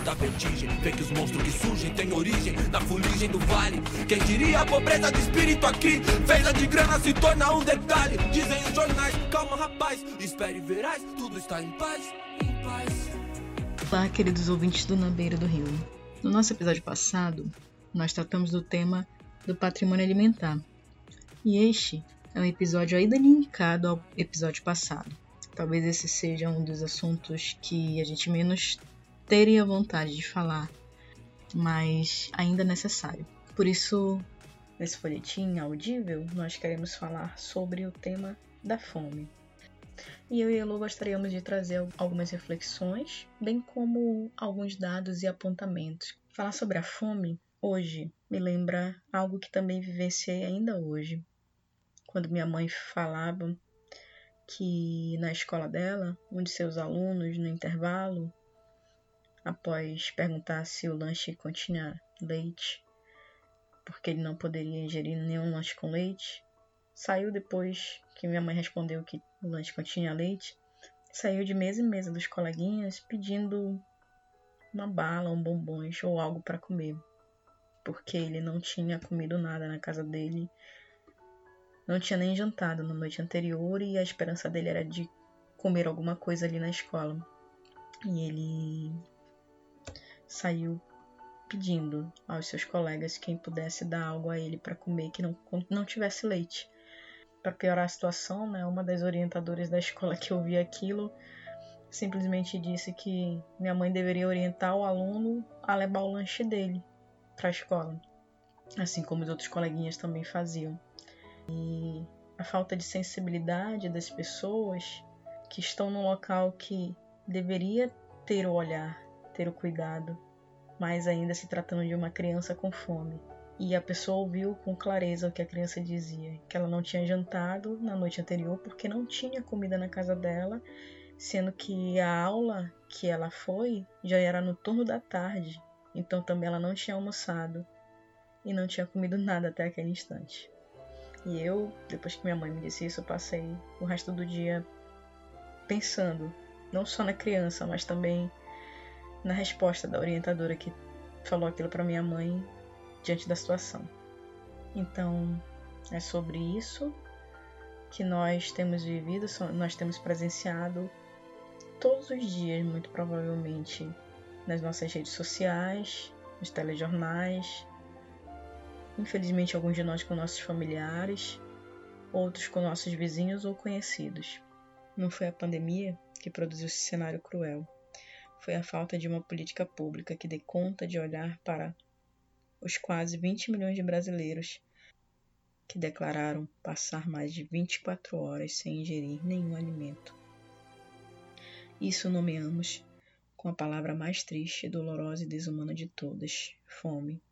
da vertigem. Vê que os monstros que surgem têm origem na fuligem do vale. Quem diria a pobreza de espírito aqui? De grana se torna um detalhe. Dizem os jornais, calma rapaz, espere verás, tudo está em paz, em paz. Olá, queridos ouvintes do Na Beira do Rio. No nosso episódio passado, nós tratamos do tema do patrimônio alimentar. E este é um episódio ainda linkado ao episódio passado. Talvez esse seja um dos assuntos que a gente menos teria vontade de falar, mas ainda necessário. Por isso, nesse folhetim audível, nós queremos falar sobre o tema da fome. E eu e a Lu gostaríamos de trazer algumas reflexões, bem como alguns dados e apontamentos. Falar sobre a fome hoje me lembra algo que também vivenciei ainda hoje, quando minha mãe falava que na escola dela, um de seus alunos, no intervalo, após perguntar se o lanche continha leite, porque ele não poderia ingerir nenhum lanche com leite, saiu depois que minha mãe respondeu que o lanche continha leite, saiu de mesa em mesa dos coleguinhas pedindo uma bala, um bombons ou algo para comer, porque ele não tinha comido nada na casa dele não tinha nem jantado na noite anterior e a esperança dele era de comer alguma coisa ali na escola. E ele saiu pedindo aos seus colegas quem pudesse dar algo a ele para comer que não, não tivesse leite. Para piorar a situação, né, uma das orientadoras da escola que ouvia aquilo simplesmente disse que minha mãe deveria orientar o aluno a levar o lanche dele para a escola, assim como os outros coleguinhas também faziam. E a falta de sensibilidade das pessoas que estão no local que deveria ter o olhar, ter o cuidado, mas ainda se tratando de uma criança com fome. E a pessoa ouviu com clareza o que a criança dizia, que ela não tinha jantado na noite anterior porque não tinha comida na casa dela, sendo que a aula que ela foi já era no turno da tarde, então também ela não tinha almoçado e não tinha comido nada até aquele instante. E eu, depois que minha mãe me disse isso, eu passei o resto do dia pensando, não só na criança, mas também na resposta da orientadora que falou aquilo para minha mãe diante da situação. Então, é sobre isso que nós temos vivido, nós temos presenciado todos os dias, muito provavelmente, nas nossas redes sociais, nos telejornais, Infelizmente, alguns de nós com nossos familiares, outros com nossos vizinhos ou conhecidos. Não foi a pandemia que produziu esse cenário cruel. Foi a falta de uma política pública que dê conta de olhar para os quase 20 milhões de brasileiros que declararam passar mais de 24 horas sem ingerir nenhum alimento. Isso nomeamos com a palavra mais triste, dolorosa e desumana de todas: fome.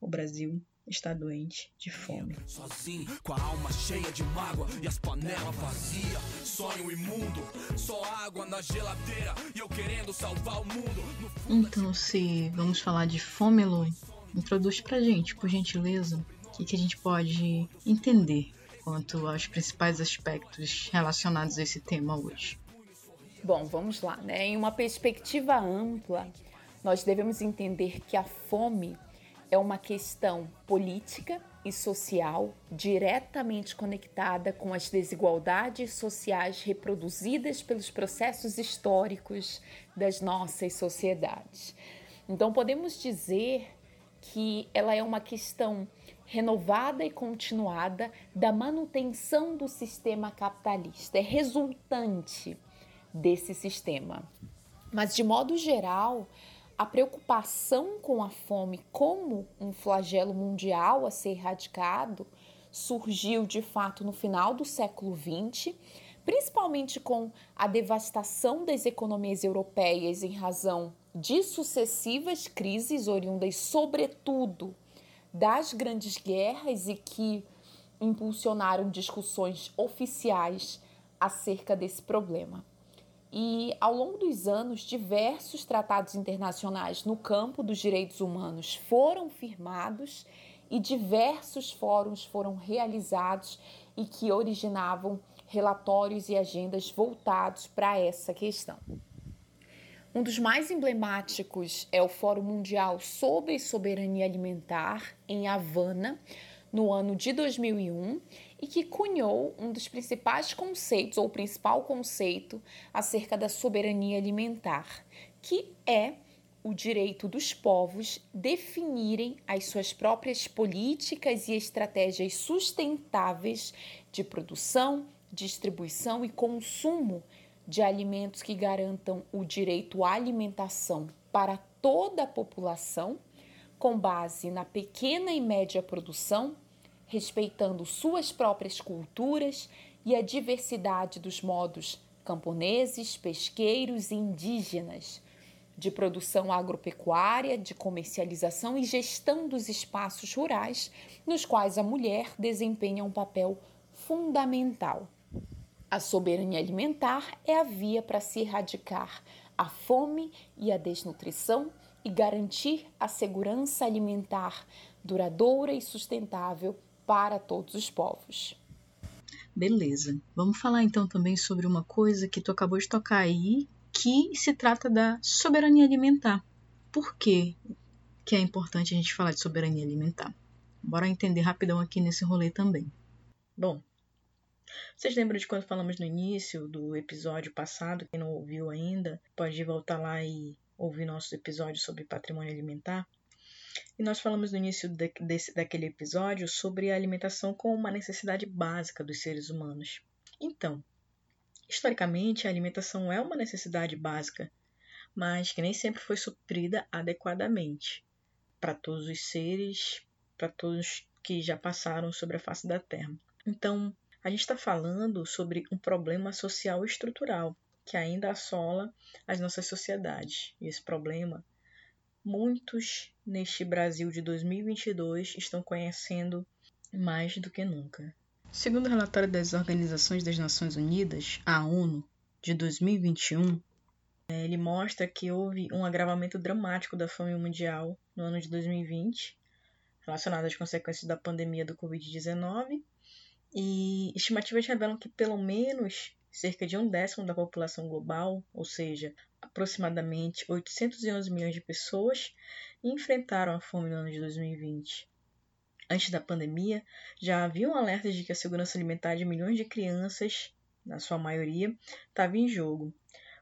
O Brasil está doente de fome. Sozinho, com a alma cheia de mágoa e as panelas vazias. Sonho imundo, só água na geladeira e eu querendo salvar o mundo. Então, se vamos falar de fome, Lu, introduz pra gente, por gentileza, o que, que a gente pode entender quanto aos principais aspectos relacionados a esse tema hoje. Bom, vamos lá, né? Em uma perspectiva ampla, nós devemos entender que a fome é uma questão política e social diretamente conectada com as desigualdades sociais reproduzidas pelos processos históricos das nossas sociedades. Então, podemos dizer que ela é uma questão renovada e continuada da manutenção do sistema capitalista, é resultante desse sistema. Mas, de modo geral, a preocupação com a fome como um flagelo mundial a ser erradicado surgiu de fato no final do século XX, principalmente com a devastação das economias europeias em razão de sucessivas crises oriundas, sobretudo, das grandes guerras e que impulsionaram discussões oficiais acerca desse problema. E ao longo dos anos, diversos tratados internacionais no campo dos direitos humanos foram firmados e diversos fóruns foram realizados e que originavam relatórios e agendas voltados para essa questão. Um dos mais emblemáticos é o Fórum Mundial sobre Soberania Alimentar, em Havana, no ano de 2001, e que cunhou um dos principais conceitos, ou o principal conceito, acerca da soberania alimentar, que é o direito dos povos definirem as suas próprias políticas e estratégias sustentáveis de produção, distribuição e consumo de alimentos que garantam o direito à alimentação para toda a população, com base na pequena e média produção, respeitando suas próprias culturas e a diversidade dos modos camponeses, pesqueiros e indígenas, de produção agropecuária, de comercialização e gestão dos espaços rurais, nos quais a mulher desempenha um papel fundamental. A soberania alimentar é a via para se erradicar a fome e a desnutrição e garantir a segurança alimentar duradoura e sustentável para todos os povos. Beleza. Vamos falar então também sobre uma coisa que tu acabou de tocar aí, que se trata da soberania alimentar. Por que, que é importante a gente falar de soberania alimentar? Bora entender rapidão aqui nesse rolê também. Bom, vocês lembram de quando falamos no início do episódio passado? Quem não ouviu ainda, pode voltar lá e ouvir nosso episódio sobre patrimônio alimentar. E nós falamos no início de, desse, daquele episódio sobre a alimentação como uma necessidade básica dos seres humanos. Então, historicamente, a alimentação é uma necessidade básica, mas que nem sempre foi suprida adequadamente para todos os seres, para todos que já passaram sobre a face da Terra. Então, a gente está falando sobre um problema social estrutural que ainda assola as nossas sociedades. E esse problema, muitos neste Brasil de 2022 estão conhecendo mais do que nunca. Segundo o relatório das Organizações das Nações Unidas, a ONU, de 2021, ele mostra que houve um agravamento dramático da fome mundial no ano de 2020, relacionado às consequências da pandemia do Covid-19 e estimativas revelam que pelo menos cerca de um décimo da população global, ou seja, aproximadamente 811 milhões de pessoas, enfrentaram a fome no ano de 2020. Antes da pandemia, já haviam alertas de que a segurança alimentar de milhões de crianças, na sua maioria, estava em jogo.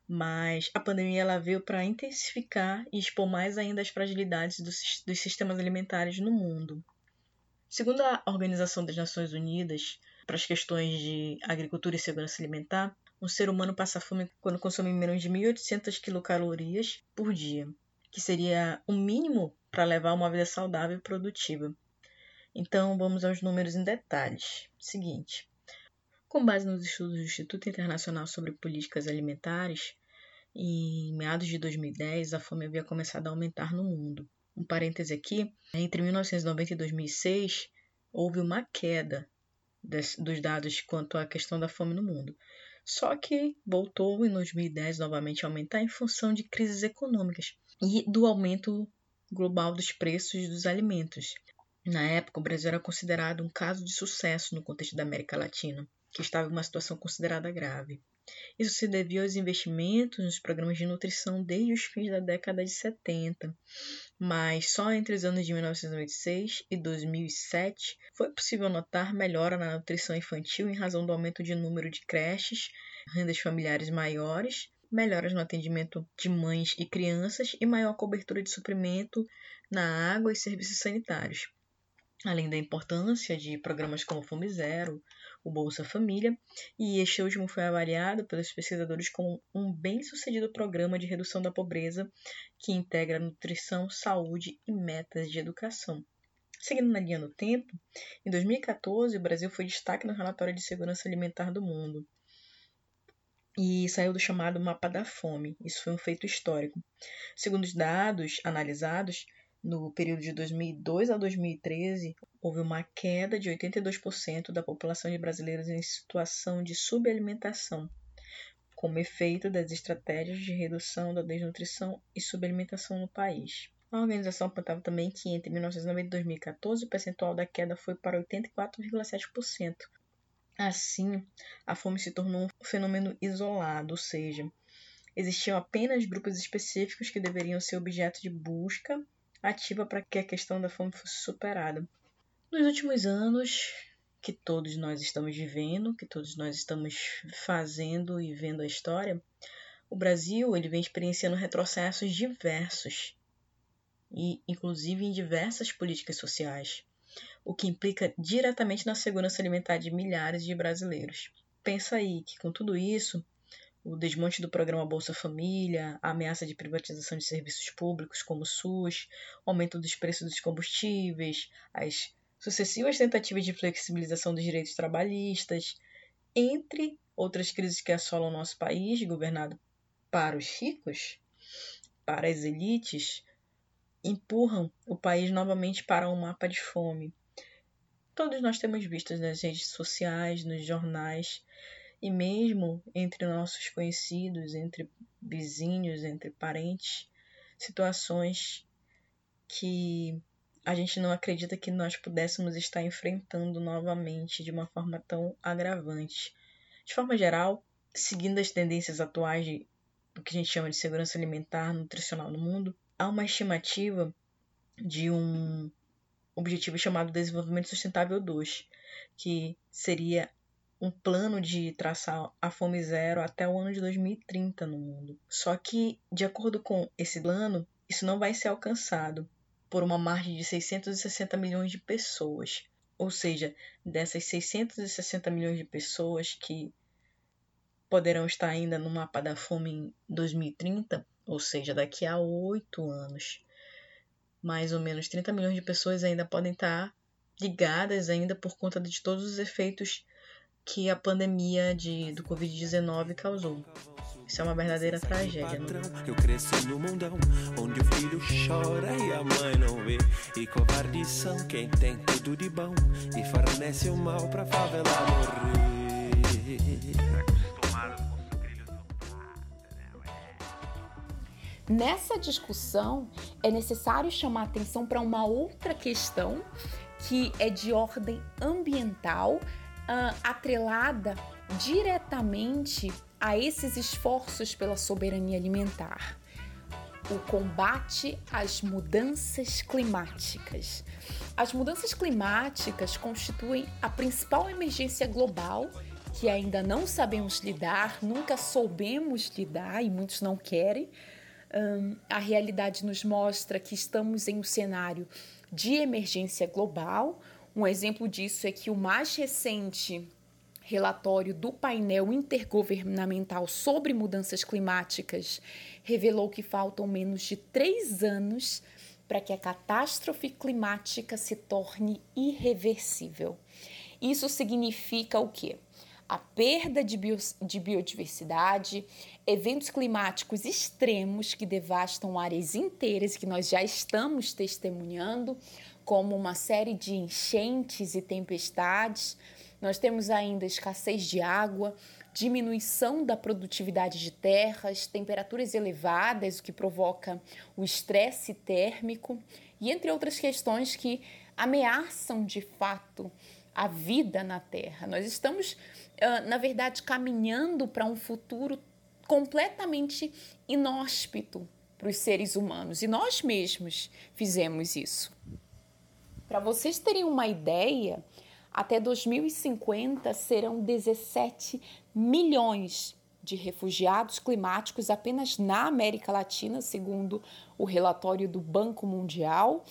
Mas a pandemia ela veio para intensificar e expor mais ainda as fragilidades dos, dos sistemas alimentares no mundo. Segundo a Organização das Nações Unidas para as questões de agricultura e segurança alimentar, um ser humano passa fome quando consome menos de 1.800 quilocalorias por dia, que seria o mínimo para levar uma vida saudável e produtiva. Então, vamos aos números em detalhes. Seguinte, com base nos estudos do Instituto Internacional sobre Políticas Alimentares, em meados de 2010, a fome havia começado a aumentar no mundo um parêntese aqui, entre 1990 e 2006 houve uma queda dos dados quanto à questão da fome no mundo. Só que voltou em 2010 novamente a aumentar em função de crises econômicas e do aumento global dos preços dos alimentos. Na época, o Brasil era considerado um caso de sucesso no contexto da América Latina, que estava em uma situação considerada grave. Isso se devia aos investimentos nos programas de nutrição desde os fins da década de 70, mas só entre os anos de 1996 e 2007 foi possível notar melhora na nutrição infantil em razão do aumento de número de creches, rendas familiares maiores, melhoras no atendimento de mães e crianças e maior cobertura de suprimento na água e serviços sanitários além da importância de programas como Fome Zero, o Bolsa Família, e este último foi avaliado pelos pesquisadores como um bem-sucedido programa de redução da pobreza que integra nutrição, saúde e metas de educação. Seguindo na linha do tempo, em 2014 o Brasil foi destaque no relatório de segurança alimentar do mundo e saiu do chamado Mapa da Fome. Isso foi um feito histórico. Segundo os dados analisados, no período de 2002 a 2013, houve uma queda de 82% da população de brasileiros em situação de subalimentação, como efeito das estratégias de redução da desnutrição e subalimentação no país. A organização apontava também que entre 1990 e 2014 o percentual da queda foi para 84,7%. Assim, a fome se tornou um fenômeno isolado, ou seja, existiam apenas grupos específicos que deveriam ser objeto de busca ativa para que a questão da fome fosse superada. Nos últimos anos, que todos nós estamos vivendo, que todos nós estamos fazendo e vendo a história, o Brasil ele vem experienciando retrocessos diversos e inclusive em diversas políticas sociais, o que implica diretamente na segurança alimentar de milhares de brasileiros. Pensa aí que com tudo isso, o desmonte do programa Bolsa Família, a ameaça de privatização de serviços públicos como o SUS, o aumento dos preços dos combustíveis, as sucessivas tentativas de flexibilização dos direitos trabalhistas, entre outras crises que assolam nosso país, governado para os ricos, para as elites, empurram o país novamente para um mapa de fome. Todos nós temos visto nas redes sociais, nos jornais e mesmo entre nossos conhecidos, entre vizinhos, entre parentes, situações que a gente não acredita que nós pudéssemos estar enfrentando novamente de uma forma tão agravante. De forma geral, seguindo as tendências atuais de, do que a gente chama de segurança alimentar nutricional no mundo, há uma estimativa de um objetivo chamado Desenvolvimento Sustentável 2, que seria um plano de traçar a fome zero até o ano de 2030 no mundo. Só que, de acordo com esse plano, isso não vai ser alcançado por uma margem de 660 milhões de pessoas. Ou seja, dessas 660 milhões de pessoas que poderão estar ainda no mapa da fome em 2030, ou seja, daqui a oito anos, mais ou menos 30 milhões de pessoas ainda podem estar ligadas ainda por conta de todos os efeitos que a pandemia de, do Covid-19 causou. Isso é uma verdadeira tragédia. Né? Eu cresci no mundão onde o filho chora e a mãe não vê. E covardes são quem tem tudo de bom e fornece o mal pra favela morrer. Nessa discussão, é necessário chamar atenção para uma outra questão que é de ordem ambiental, uh, atrelada diretamente a esses esforços pela soberania alimentar. O combate às mudanças climáticas. As mudanças climáticas constituem a principal emergência global que ainda não sabemos lidar, nunca soubemos lidar e muitos não querem. Um, a realidade nos mostra que estamos em um cenário de emergência global. Um exemplo disso é que o mais recente relatório do painel intergovernamental sobre mudanças climáticas revelou que faltam menos de três anos para que a catástrofe climática se torne irreversível. Isso significa o quê? A perda de, de biodiversidade, eventos climáticos extremos que devastam áreas inteiras que nós já estamos testemunhando, como uma série de enchentes e tempestades, nós temos ainda escassez de água, diminuição da produtividade de terras, temperaturas elevadas, o que provoca o estresse térmico e entre outras questões que ameaçam de fato a vida na Terra. Nós estamos, na verdade, caminhando para um futuro completamente inóspito para os seres humanos e nós mesmos fizemos isso. Para vocês terem uma ideia, até 2050 serão 17 milhões de refugiados climáticos apenas na América Latina, segundo o relatório do Banco Mundial.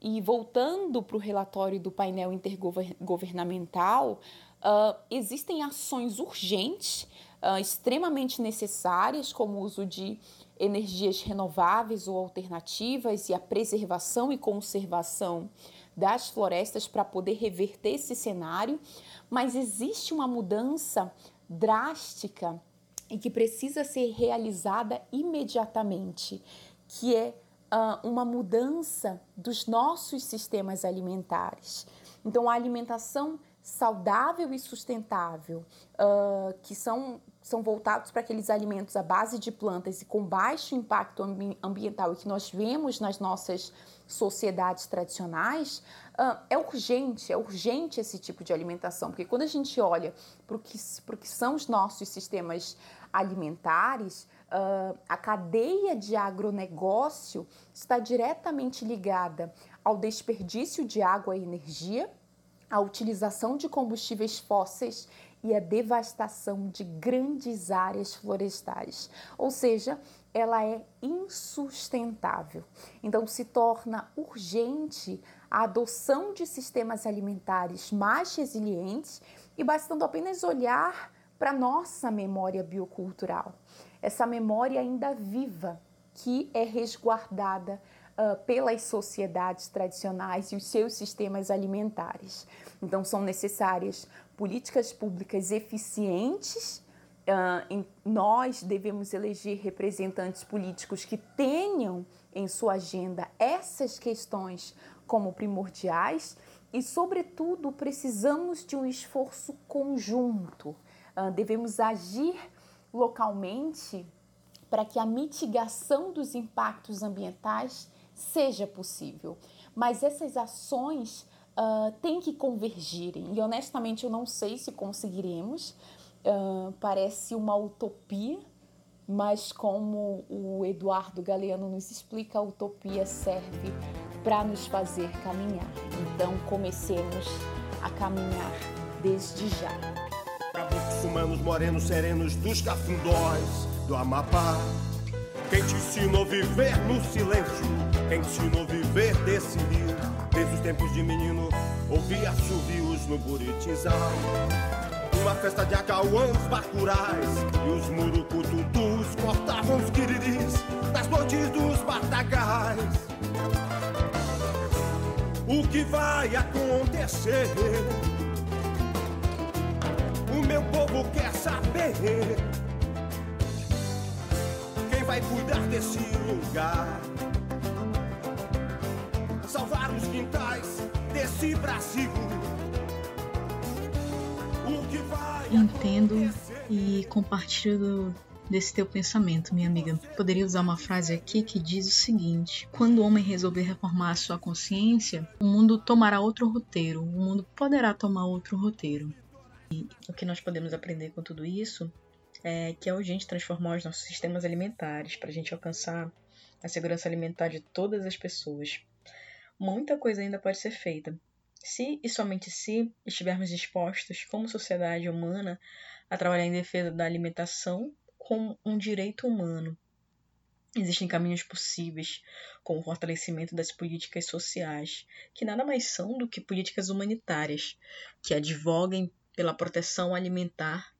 E voltando para o relatório do painel intergovernamental, uh, existem ações urgentes, uh, extremamente necessárias, como o uso de energias renováveis ou alternativas e a preservação e conservação das florestas para poder reverter esse cenário, mas existe uma mudança drástica e que precisa ser realizada imediatamente, que é uh, uma mudança dos nossos sistemas alimentares. Então, a alimentação saudável e sustentável, uh, que são, são voltados para aqueles alimentos à base de plantas e com baixo impacto ambi ambiental e que nós vemos nas nossas sociedades tradicionais, uh, é urgente, é urgente esse tipo de alimentação, porque quando a gente olha para o que, que são os nossos sistemas alimentares, uh, a cadeia de agronegócio está diretamente ligada ao desperdício de água e energia, à utilização de combustíveis fósseis e a devastação de grandes áreas florestais. Ou seja, ela é insustentável. Então se torna urgente a adoção de sistemas alimentares mais resilientes e bastando apenas olhar para nossa memória biocultural, essa memória ainda viva que é resguardada uh, pelas sociedades tradicionais e os seus sistemas alimentares. Então, são necessárias políticas públicas eficientes. Uh, em, nós devemos eleger representantes políticos que tenham em sua agenda essas questões como primordiais e, sobretudo, precisamos de um esforço conjunto. Uh, devemos agir localmente para que a mitigação dos impactos ambientais seja possível. Mas essas ações uh, têm que convergirem e honestamente eu não sei se conseguiremos. Uh, parece uma utopia, mas como o Eduardo Galeano nos explica, a utopia serve para nos fazer caminhar. Então comecemos a caminhar desde já. Caboclos humanos morenos serenos dos cafundós do Amapá. Quem te ensinou a viver no silêncio? Quem te ensinou a viver rio? Desde os tempos de menino, ouvia assovios no Buritizal. Uma festa de acauãs bacurais E os murucututus cortavam os quiriris Das noites dos batagais O que vai acontecer? O meu povo quer saber vai cuidar desse lugar Salvar os quintais desse Brasil Entendo e compartilho desse teu pensamento, minha amiga. Poderia usar uma frase aqui que diz o seguinte: quando o homem resolver reformar a sua consciência, o mundo tomará outro roteiro, o mundo poderá tomar outro roteiro. E o que nós podemos aprender com tudo isso é que é urgente transformar os nossos sistemas alimentares para a gente alcançar a segurança alimentar de todas as pessoas. Muita coisa ainda pode ser feita, se e somente se estivermos dispostos, como sociedade humana, a trabalhar em defesa da alimentação como um direito humano. Existem caminhos possíveis, como o fortalecimento das políticas sociais, que nada mais são do que políticas humanitárias, que advoguem pela proteção alimentar,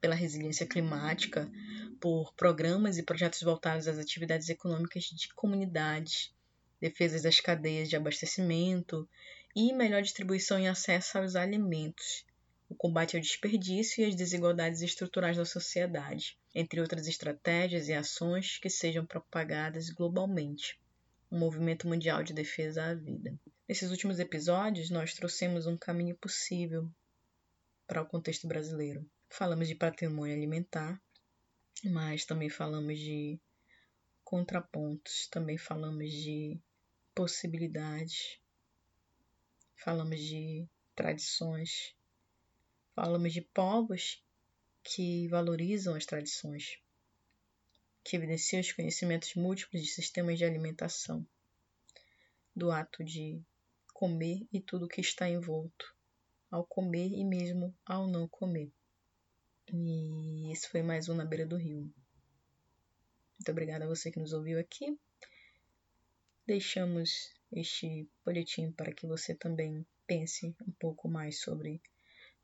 pela resiliência climática, por programas e projetos voltados às atividades econômicas de comunidades, defesas das cadeias de abastecimento e melhor distribuição e acesso aos alimentos, o combate ao desperdício e às desigualdades estruturais da sociedade, entre outras estratégias e ações que sejam propagadas globalmente. Um movimento mundial de defesa à vida. Nesses últimos episódios, nós trouxemos um caminho possível para o contexto brasileiro. Falamos de patrimônio alimentar, mas também falamos de contrapontos, também falamos de possibilidades, falamos de tradições, falamos de povos que valorizam as tradições, que evidenciam os conhecimentos múltiplos de sistemas de alimentação, do ato de comer e tudo o que está envolto, ao comer e mesmo ao não comer. E esse foi mais um Na Beira do Rio. Muito obrigada a você que nos ouviu aqui. Deixamos este boletim para que você também pense um pouco mais sobre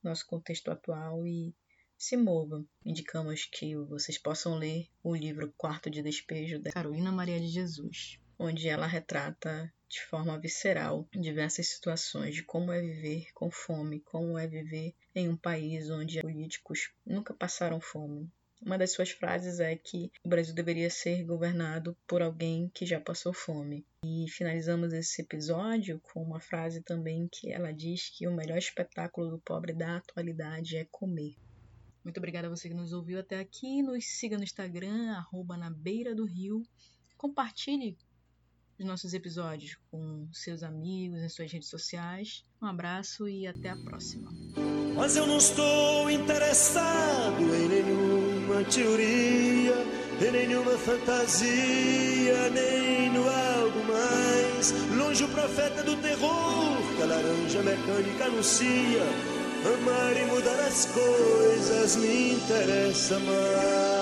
nosso contexto atual e se mova. Indicamos que vocês possam ler o livro Quarto de Despejo da Carolina Maria de Jesus, onde ela retrata de forma visceral diversas situações de como é viver com fome, como é viver em um país onde políticos nunca passaram fome, uma das suas frases é que o Brasil deveria ser governado por alguém que já passou fome. E finalizamos esse episódio com uma frase também que ela diz que o melhor espetáculo do pobre da atualidade é comer. Muito obrigada a você que nos ouviu até aqui. Nos siga no Instagram, arroba na beira do rio. Compartilhe os nossos episódios com seus amigos em suas redes sociais. Um abraço e até a próxima. Mas eu não estou interessado em nenhum nenhuma teoria, em nenhuma fantasia, nem no algo mais. Longe o profeta do terror, que a laranja mecânica anuncia. Amar e mudar as coisas me interessa mais.